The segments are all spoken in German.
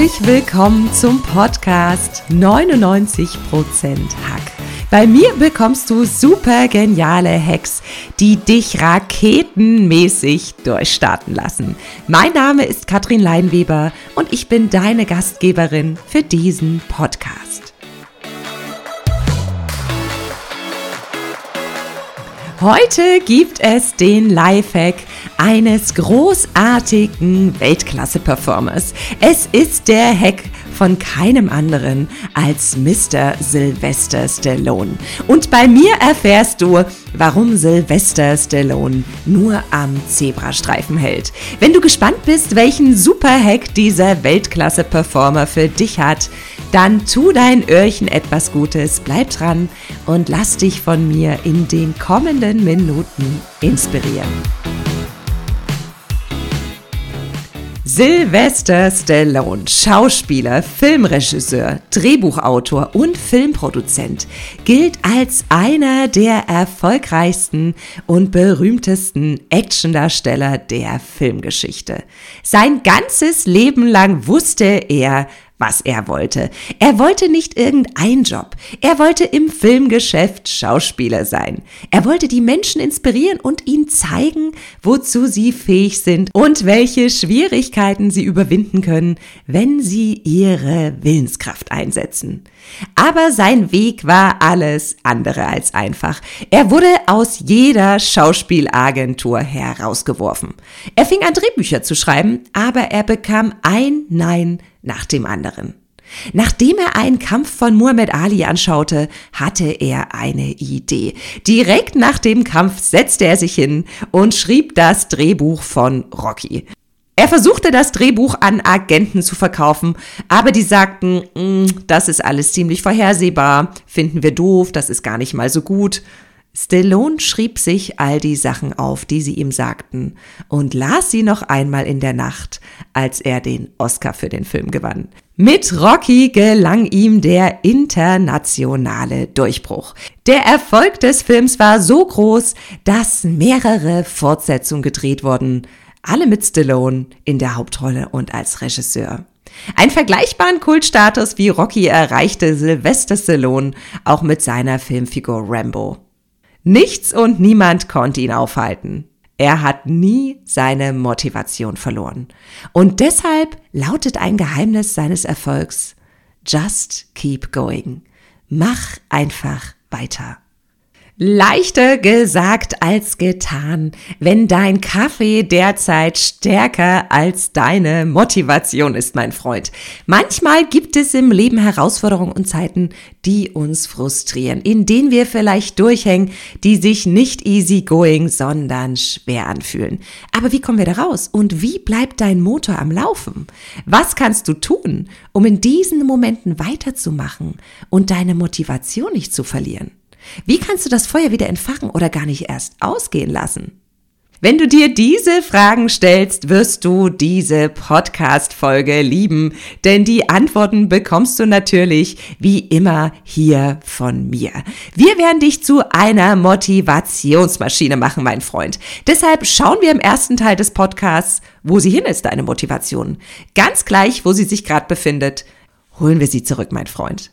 Herzlich willkommen zum Podcast 99% Hack. Bei mir bekommst du super geniale Hacks, die dich raketenmäßig durchstarten lassen. Mein Name ist Katrin Leinweber und ich bin deine Gastgeberin für diesen Podcast. Heute gibt es den Lifehack eines großartigen Weltklasse-Performers. Es ist der Hack von keinem anderen als Mr. Sylvester Stallone. Und bei mir erfährst du, warum Sylvester Stallone nur am Zebrastreifen hält. Wenn du gespannt bist, welchen Super-Hack dieser Weltklasse-Performer für dich hat, dann tu dein Öhrchen etwas Gutes, bleib dran und lass dich von mir in den kommenden Minuten inspirieren. Sylvester Stallone, Schauspieler, Filmregisseur, Drehbuchautor und Filmproduzent, gilt als einer der erfolgreichsten und berühmtesten Actiondarsteller der Filmgeschichte. Sein ganzes Leben lang wusste er, was er wollte. Er wollte nicht irgendein Job. Er wollte im Filmgeschäft Schauspieler sein. Er wollte die Menschen inspirieren und ihnen zeigen, wozu sie fähig sind und welche Schwierigkeiten sie überwinden können, wenn sie ihre Willenskraft einsetzen. Aber sein Weg war alles andere als einfach. Er wurde aus jeder Schauspielagentur herausgeworfen. Er fing an Drehbücher zu schreiben, aber er bekam ein Nein nach dem anderen. Nachdem er einen Kampf von Muhammad Ali anschaute, hatte er eine Idee. Direkt nach dem Kampf setzte er sich hin und schrieb das Drehbuch von Rocky. Er versuchte das Drehbuch an Agenten zu verkaufen, aber die sagten, mm, das ist alles ziemlich vorhersehbar, finden wir doof, das ist gar nicht mal so gut. Stallone schrieb sich all die Sachen auf, die sie ihm sagten, und las sie noch einmal in der Nacht, als er den Oscar für den Film gewann. Mit Rocky gelang ihm der internationale Durchbruch. Der Erfolg des Films war so groß, dass mehrere Fortsetzungen gedreht wurden, alle mit Stallone in der Hauptrolle und als Regisseur. Ein vergleichbaren Kultstatus wie Rocky erreichte Sylvester Stallone auch mit seiner Filmfigur Rambo. Nichts und niemand konnte ihn aufhalten. Er hat nie seine Motivation verloren. Und deshalb lautet ein Geheimnis seines Erfolgs, just keep going. Mach einfach weiter. Leichter gesagt als getan, wenn dein Kaffee derzeit stärker als deine Motivation ist, mein Freund. Manchmal gibt es im Leben Herausforderungen und Zeiten, die uns frustrieren, in denen wir vielleicht durchhängen, die sich nicht easy going, sondern schwer anfühlen. Aber wie kommen wir da raus? Und wie bleibt dein Motor am Laufen? Was kannst du tun, um in diesen Momenten weiterzumachen und deine Motivation nicht zu verlieren? Wie kannst du das Feuer wieder entfachen oder gar nicht erst ausgehen lassen? Wenn du dir diese Fragen stellst, wirst du diese Podcast-Folge lieben, denn die Antworten bekommst du natürlich wie immer hier von mir. Wir werden dich zu einer Motivationsmaschine machen, mein Freund. Deshalb schauen wir im ersten Teil des Podcasts, wo sie hin ist, deine Motivation. Ganz gleich, wo sie sich gerade befindet, holen wir sie zurück, mein Freund.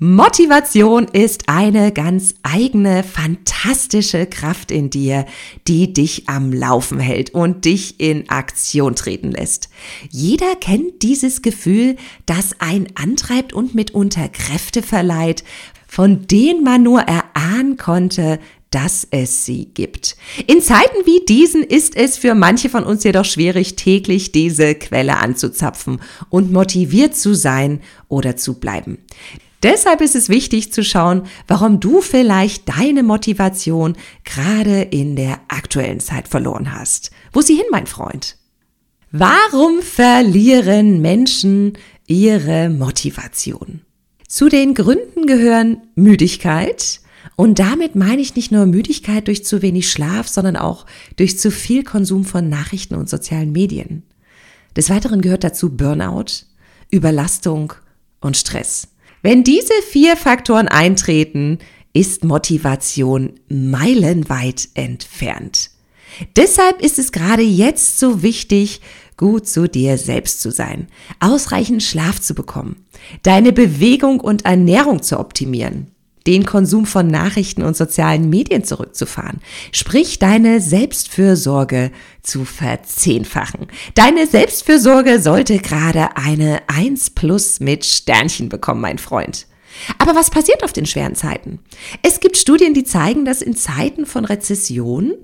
Motivation ist eine ganz eigene, fantastische Kraft in dir, die dich am Laufen hält und dich in Aktion treten lässt. Jeder kennt dieses Gefühl, das einen antreibt und mitunter Kräfte verleiht, von denen man nur erahnen konnte, dass es sie gibt. In Zeiten wie diesen ist es für manche von uns jedoch schwierig, täglich diese Quelle anzuzapfen und motiviert zu sein oder zu bleiben. Deshalb ist es wichtig zu schauen, warum du vielleicht deine Motivation gerade in der aktuellen Zeit verloren hast. Wo sie hin, mein Freund? Warum verlieren Menschen ihre Motivation? Zu den Gründen gehören Müdigkeit, und damit meine ich nicht nur Müdigkeit durch zu wenig Schlaf, sondern auch durch zu viel Konsum von Nachrichten und sozialen Medien. Des Weiteren gehört dazu Burnout, Überlastung und Stress. Wenn diese vier Faktoren eintreten, ist Motivation meilenweit entfernt. Deshalb ist es gerade jetzt so wichtig, gut zu dir selbst zu sein, ausreichend Schlaf zu bekommen, deine Bewegung und Ernährung zu optimieren, den Konsum von Nachrichten und sozialen Medien zurückzufahren. Sprich, deine Selbstfürsorge zu verzehnfachen. Deine Selbstfürsorge sollte gerade eine 1 plus mit Sternchen bekommen, mein Freund. Aber was passiert auf den schweren Zeiten? Es gibt Studien, die zeigen, dass in Zeiten von Rezession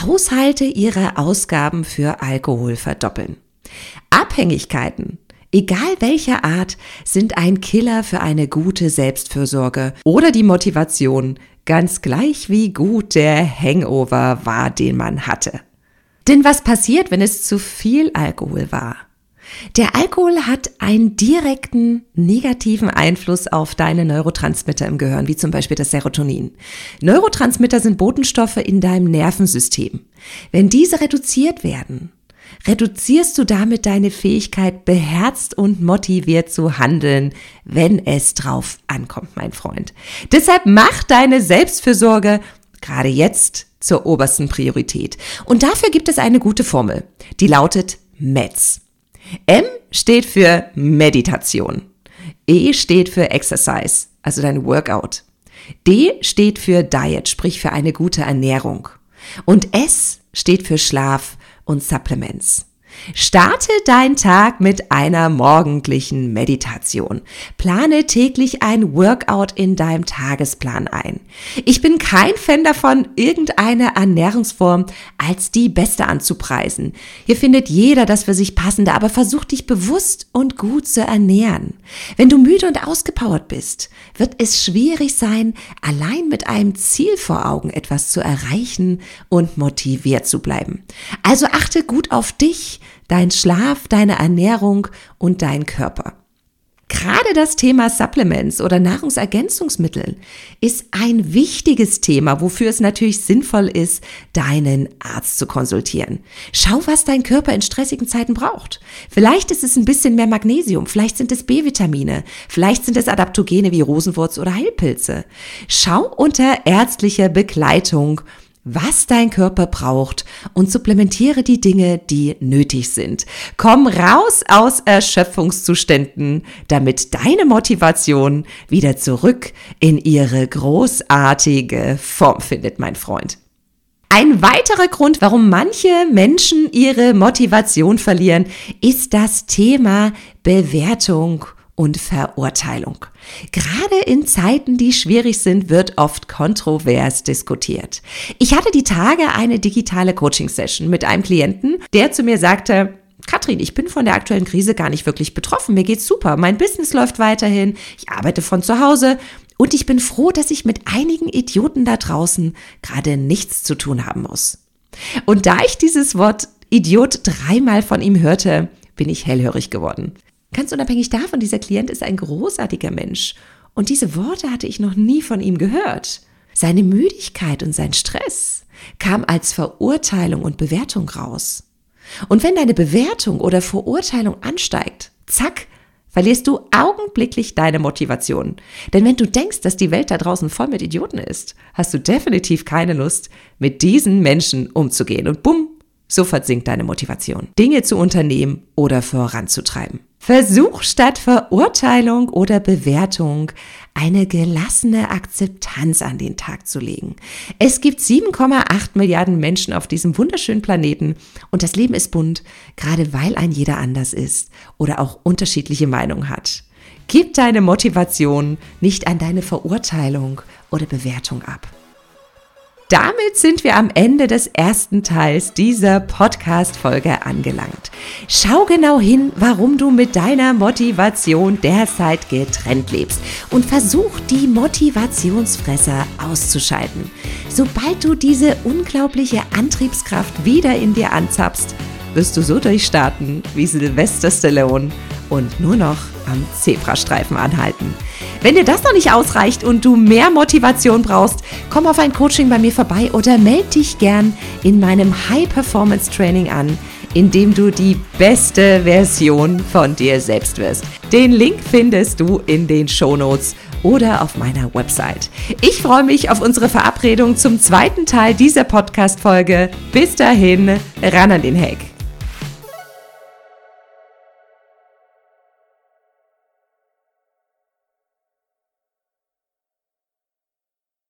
Haushalte ihre Ausgaben für Alkohol verdoppeln. Abhängigkeiten egal welcher Art, sind ein Killer für eine gute Selbstfürsorge oder die Motivation, ganz gleich wie gut der Hangover war, den man hatte. Denn was passiert, wenn es zu viel Alkohol war? Der Alkohol hat einen direkten negativen Einfluss auf deine Neurotransmitter im Gehirn, wie zum Beispiel das Serotonin. Neurotransmitter sind Botenstoffe in deinem Nervensystem. Wenn diese reduziert werden, reduzierst du damit deine Fähigkeit, beherzt und motiviert zu handeln, wenn es drauf ankommt, mein Freund. Deshalb mach deine Selbstfürsorge gerade jetzt zur obersten Priorität. Und dafür gibt es eine gute Formel, die lautet METS. M steht für Meditation. E steht für Exercise, also dein Workout. D steht für Diet, sprich für eine gute Ernährung. Und S steht für Schlaf, und Supplements. Starte deinen Tag mit einer morgendlichen Meditation. Plane täglich ein Workout in deinem Tagesplan ein. Ich bin kein Fan davon, irgendeine Ernährungsform als die beste anzupreisen. Hier findet jeder das für sich passende, aber versuch dich bewusst und gut zu ernähren. Wenn du müde und ausgepowert bist, wird es schwierig sein, allein mit einem Ziel vor Augen etwas zu erreichen und motiviert zu bleiben. Also achte gut auf dich, dein Schlaf, deine Ernährung und dein Körper. Gerade das Thema Supplements oder Nahrungsergänzungsmittel ist ein wichtiges Thema, wofür es natürlich sinnvoll ist, deinen Arzt zu konsultieren. Schau, was dein Körper in stressigen Zeiten braucht. Vielleicht ist es ein bisschen mehr Magnesium, vielleicht sind es B-Vitamine, vielleicht sind es Adaptogene wie Rosenwurz oder Heilpilze. Schau unter ärztlicher Begleitung was dein Körper braucht und supplementiere die Dinge, die nötig sind. Komm raus aus Erschöpfungszuständen, damit deine Motivation wieder zurück in ihre großartige Form findet, mein Freund. Ein weiterer Grund, warum manche Menschen ihre Motivation verlieren, ist das Thema Bewertung und Verurteilung. Gerade in Zeiten, die schwierig sind, wird oft kontrovers diskutiert. Ich hatte die Tage eine digitale Coaching-Session mit einem Klienten, der zu mir sagte, Katrin, ich bin von der aktuellen Krise gar nicht wirklich betroffen. Mir geht's super. Mein Business läuft weiterhin. Ich arbeite von zu Hause. Und ich bin froh, dass ich mit einigen Idioten da draußen gerade nichts zu tun haben muss. Und da ich dieses Wort Idiot dreimal von ihm hörte, bin ich hellhörig geworden. Ganz unabhängig davon, dieser Klient ist ein großartiger Mensch. Und diese Worte hatte ich noch nie von ihm gehört. Seine Müdigkeit und sein Stress kam als Verurteilung und Bewertung raus. Und wenn deine Bewertung oder Verurteilung ansteigt, zack, verlierst du augenblicklich deine Motivation. Denn wenn du denkst, dass die Welt da draußen voll mit Idioten ist, hast du definitiv keine Lust, mit diesen Menschen umzugehen. Und bumm, sofort sinkt deine Motivation, Dinge zu unternehmen oder voranzutreiben. Versuch statt Verurteilung oder Bewertung eine gelassene Akzeptanz an den Tag zu legen. Es gibt 7,8 Milliarden Menschen auf diesem wunderschönen Planeten und das Leben ist bunt, gerade weil ein jeder anders ist oder auch unterschiedliche Meinungen hat. Gib deine Motivation nicht an deine Verurteilung oder Bewertung ab. Damit sind wir am Ende des ersten Teils dieser Podcast-Folge angelangt. Schau genau hin, warum du mit deiner Motivation derzeit getrennt lebst und versuch die Motivationsfresser auszuschalten. Sobald du diese unglaubliche Antriebskraft wieder in dir anzapfst, wirst du so durchstarten wie Sylvester Stallone und nur noch am Zebrastreifen anhalten. Wenn dir das noch nicht ausreicht und du mehr Motivation brauchst, komm auf ein Coaching bei mir vorbei oder melde dich gern in meinem High Performance Training an, in dem du die beste Version von dir selbst wirst. Den Link findest du in den Show Notes oder auf meiner Website. Ich freue mich auf unsere Verabredung zum zweiten Teil dieser Podcast-Folge. Bis dahin, ran an den Hack.